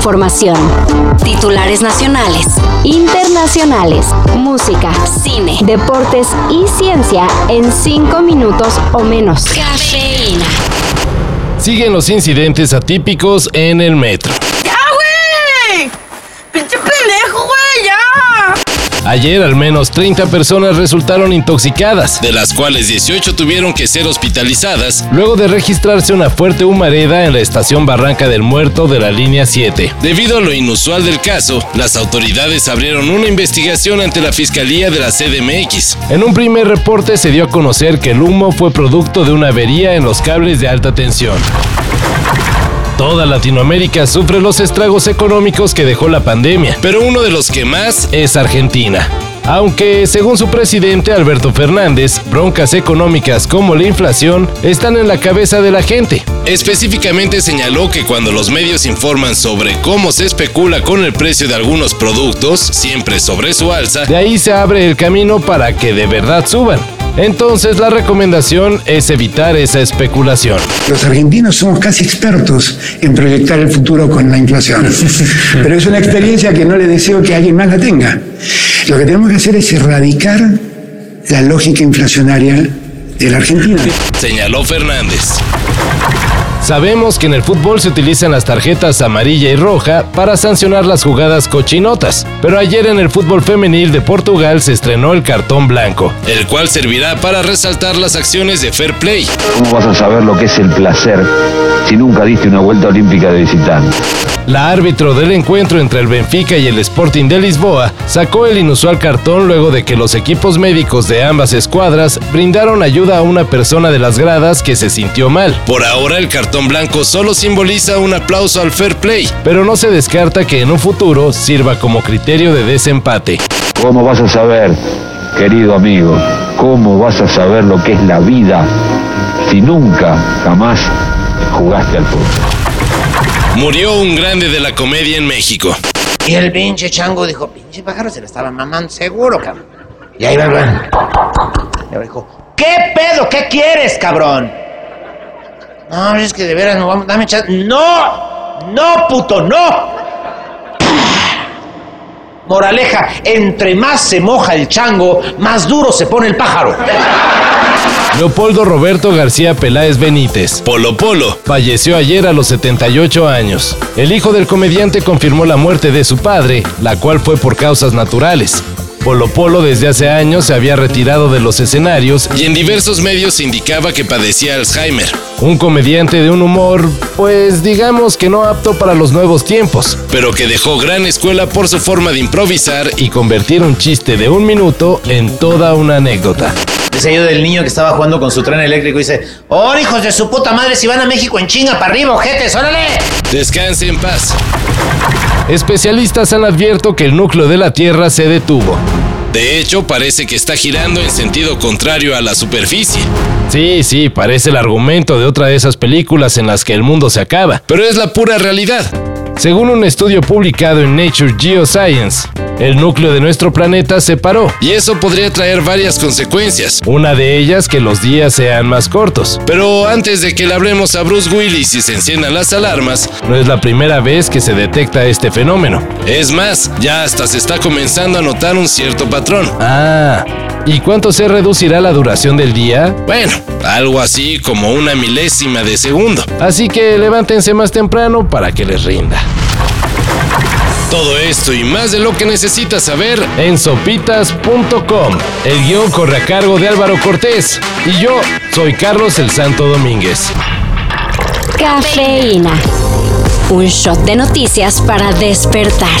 información. Titulares nacionales, internacionales, música, cine, deportes y ciencia en 5 minutos o menos. Cafeína. Siguen los incidentes atípicos en el metro. Ayer al menos 30 personas resultaron intoxicadas, de las cuales 18 tuvieron que ser hospitalizadas luego de registrarse una fuerte humareda en la estación Barranca del Muerto de la línea 7. Debido a lo inusual del caso, las autoridades abrieron una investigación ante la Fiscalía de la CDMX. En un primer reporte se dio a conocer que el humo fue producto de una avería en los cables de alta tensión. Toda Latinoamérica sufre los estragos económicos que dejó la pandemia, pero uno de los que más es Argentina. Aunque, según su presidente Alberto Fernández, broncas económicas como la inflación están en la cabeza de la gente. Específicamente señaló que cuando los medios informan sobre cómo se especula con el precio de algunos productos, siempre sobre su alza, de ahí se abre el camino para que de verdad suban. Entonces la recomendación es evitar esa especulación. Los argentinos somos casi expertos en proyectar el futuro con la inflación, pero es una experiencia que no le deseo que alguien más la tenga. Lo que tenemos que hacer es erradicar la lógica inflacionaria de la Argentina. Señaló Fernández. Sabemos que en el fútbol se utilizan las tarjetas amarilla y roja para sancionar las jugadas cochinotas, pero ayer en el fútbol femenil de Portugal se estrenó el cartón blanco, el cual servirá para resaltar las acciones de fair play. ¿Cómo vas a saber lo que es el placer si nunca diste una vuelta olímpica de visitante? La árbitro del encuentro entre el Benfica y el Sporting de Lisboa sacó el inusual cartón luego de que los equipos médicos de ambas escuadras brindaron ayuda a una persona de las gradas que se sintió mal. Por ahora el cartón blanco solo simboliza un aplauso al fair play, pero no se descarta que en un futuro sirva como criterio de desempate. ¿Cómo vas a saber, querido amigo, cómo vas a saber lo que es la vida si nunca, jamás jugaste al fútbol? Murió un grande de la comedia en México. Y el pinche chango dijo, pinche pájaro se lo estaba mamando seguro, cabrón. Y ahí va. Y ahora dijo, ¿qué pedo? ¿Qué quieres, cabrón? No, es que de veras no vamos, dame chance. ¡No! ¡No, puto, no! Moraleja, entre más se moja el chango, más duro se pone el pájaro. Leopoldo Roberto García Peláez Benítez, Polo Polo, falleció ayer a los 78 años. El hijo del comediante confirmó la muerte de su padre, la cual fue por causas naturales. Polo Polo desde hace años se había retirado de los escenarios y en diversos medios se indicaba que padecía Alzheimer. Un comediante de un humor, pues digamos que no apto para los nuevos tiempos, pero que dejó gran escuela por su forma de improvisar y convertir un chiste de un minuto en toda una anécdota. Ese yo del niño que estaba jugando con su tren eléctrico y dice, ¡Oh, hijos de su puta madre, si van a México en chinga para arriba, ojetes, órale! Descanse en paz. Especialistas han advierto que el núcleo de la Tierra se detuvo. De hecho, parece que está girando en sentido contrario a la superficie. Sí, sí, parece el argumento de otra de esas películas en las que el mundo se acaba, pero es la pura realidad. Según un estudio publicado en Nature Geoscience, el núcleo de nuestro planeta se paró y eso podría traer varias consecuencias. Una de ellas que los días sean más cortos. Pero antes de que le hablemos a Bruce Willis y se enciendan las alarmas, no es la primera vez que se detecta este fenómeno. Es más, ya hasta se está comenzando a notar un cierto patrón. Ah, ¿Y cuánto se reducirá la duración del día? Bueno, algo así como una milésima de segundo. Así que levántense más temprano para que les rinda. Todo esto y más de lo que necesitas saber en sopitas.com. El guion corre a cargo de Álvaro Cortés y yo soy Carlos el Santo Domínguez. Cafeína. Un shot de noticias para despertar.